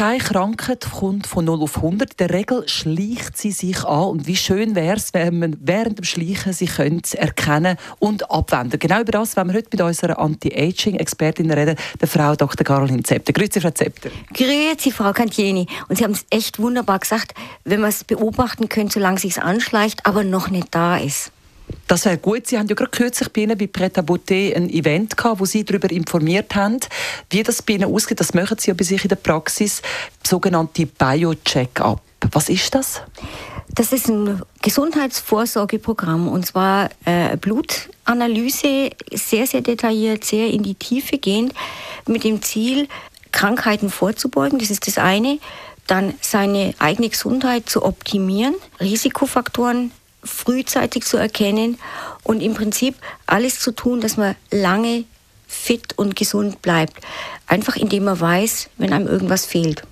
keine Krankheit kommt von 0 auf 100. In der Regel schleicht sie sich an. Und wie schön wäre es, wenn man während dem Schleichen sie könnte erkennen und abwenden Genau über das wollen wir heute mit unserer Anti-Aging-Expertin reden, der Frau Dr. Caroline Zepter. Grüezi, Frau Zepter. Grüezi, Frau Cantieni. Und Sie haben es echt wunderbar gesagt, wenn man es beobachten könnte, solange es sich anschleicht, aber noch nicht da ist. Das wäre gut. Sie haben ja gerade kürzlich bei Ihnen bei Pret à Beauté ein Event gehabt, wo Sie darüber informiert haben, wie das bei Ihnen ausgeht. Das machen Sie ja bei sich in der Praxis, sogenannte Bio-Check-up. Was ist das? Das ist ein Gesundheitsvorsorgeprogramm und zwar äh, Blutanalyse, sehr, sehr detailliert, sehr in die Tiefe gehend, mit dem Ziel, Krankheiten vorzubeugen. Das ist das eine. Dann seine eigene Gesundheit zu optimieren, Risikofaktoren frühzeitig zu erkennen und im Prinzip alles zu tun, dass man lange fit und gesund bleibt. Einfach indem man weiß, wenn einem irgendwas fehlt.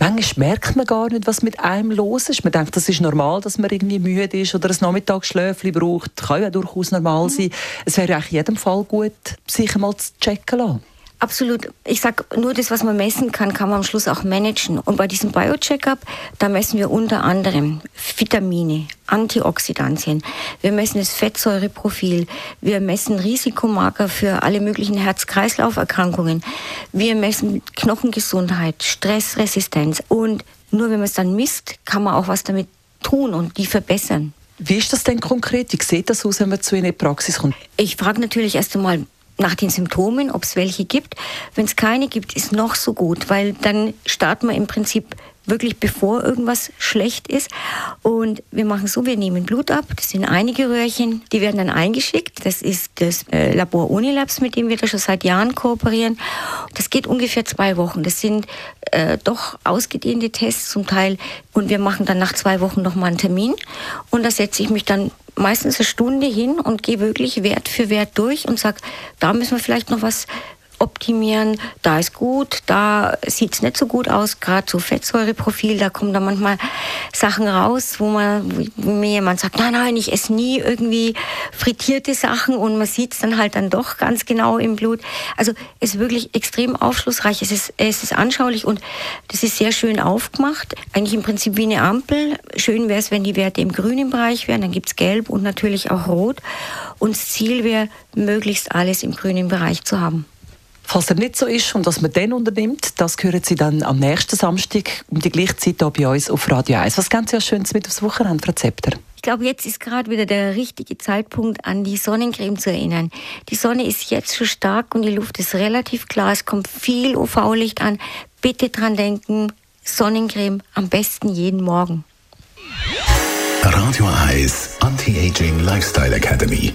Manchmal merkt man gar nicht, was mit einem los ist. Man denkt, das ist normal, dass man irgendwie müde ist oder ein Nachmittagsschläfchen braucht. Das kann ja durchaus normal sein. Mhm. Es wäre eigentlich in jedem Fall gut, sich einmal zu checken lassen. Absolut. Ich sage, nur das, was man messen kann, kann man am Schluss auch managen. Und bei diesem Biocheckup, da messen wir unter anderem Vitamine, Antioxidantien. Wir messen das Fettsäureprofil. Wir messen Risikomarker für alle möglichen Herz-Kreislauf-Erkrankungen. Wir messen Knochengesundheit, Stressresistenz. Und nur wenn man es dann misst, kann man auch was damit tun und die verbessern. Wie ist das denn konkret? Wie sieht das aus, wenn man zu Ihnen in die Praxis kommt? Ich frage natürlich erst einmal, nach den Symptomen, ob es welche gibt. Wenn es keine gibt, ist noch so gut, weil dann starten wir im Prinzip wirklich bevor irgendwas schlecht ist. Und wir machen so, wir nehmen Blut ab, das sind einige Röhrchen, die werden dann eingeschickt. Das ist das äh, Labor Unilabs, mit dem wir da schon seit Jahren kooperieren. Das geht ungefähr zwei Wochen. Das sind äh, doch ausgedehnte Tests zum Teil. Und wir machen dann nach zwei Wochen nochmal einen Termin. Und da setze ich mich dann meistens eine Stunde hin und gehe wirklich Wert für Wert durch und sage, da müssen wir vielleicht noch was optimieren, da ist gut, da sieht es nicht so gut aus, gerade so Fettsäureprofil, da kommen da manchmal Sachen raus, wo man wo mir jemand sagt, nein, nein, ich esse nie irgendwie frittierte Sachen und man sieht es dann halt dann doch ganz genau im Blut. Also es ist wirklich extrem aufschlussreich, es ist, es ist anschaulich und das ist sehr schön aufgemacht. Eigentlich im Prinzip wie eine Ampel. Schön wäre es, wenn die Werte im grünen Bereich wären, dann gibt es gelb und natürlich auch rot. Und das Ziel wäre, möglichst alles im grünen Bereich zu haben. Falls er nicht so ist und was man dann unternimmt, das hören Sie dann am nächsten Samstag um die gleiche Zeit hier bei uns auf Radio 1. Was ganz ja Schönes mit aufs Wochenende, Frau Zepter? Ich glaube, jetzt ist gerade wieder der richtige Zeitpunkt, an die Sonnencreme zu erinnern. Die Sonne ist jetzt schon stark und die Luft ist relativ klar. Es kommt viel UV-Licht an. Bitte dran denken, Sonnencreme am besten jeden Morgen. Radio 1 Anti-Aging Lifestyle Academy.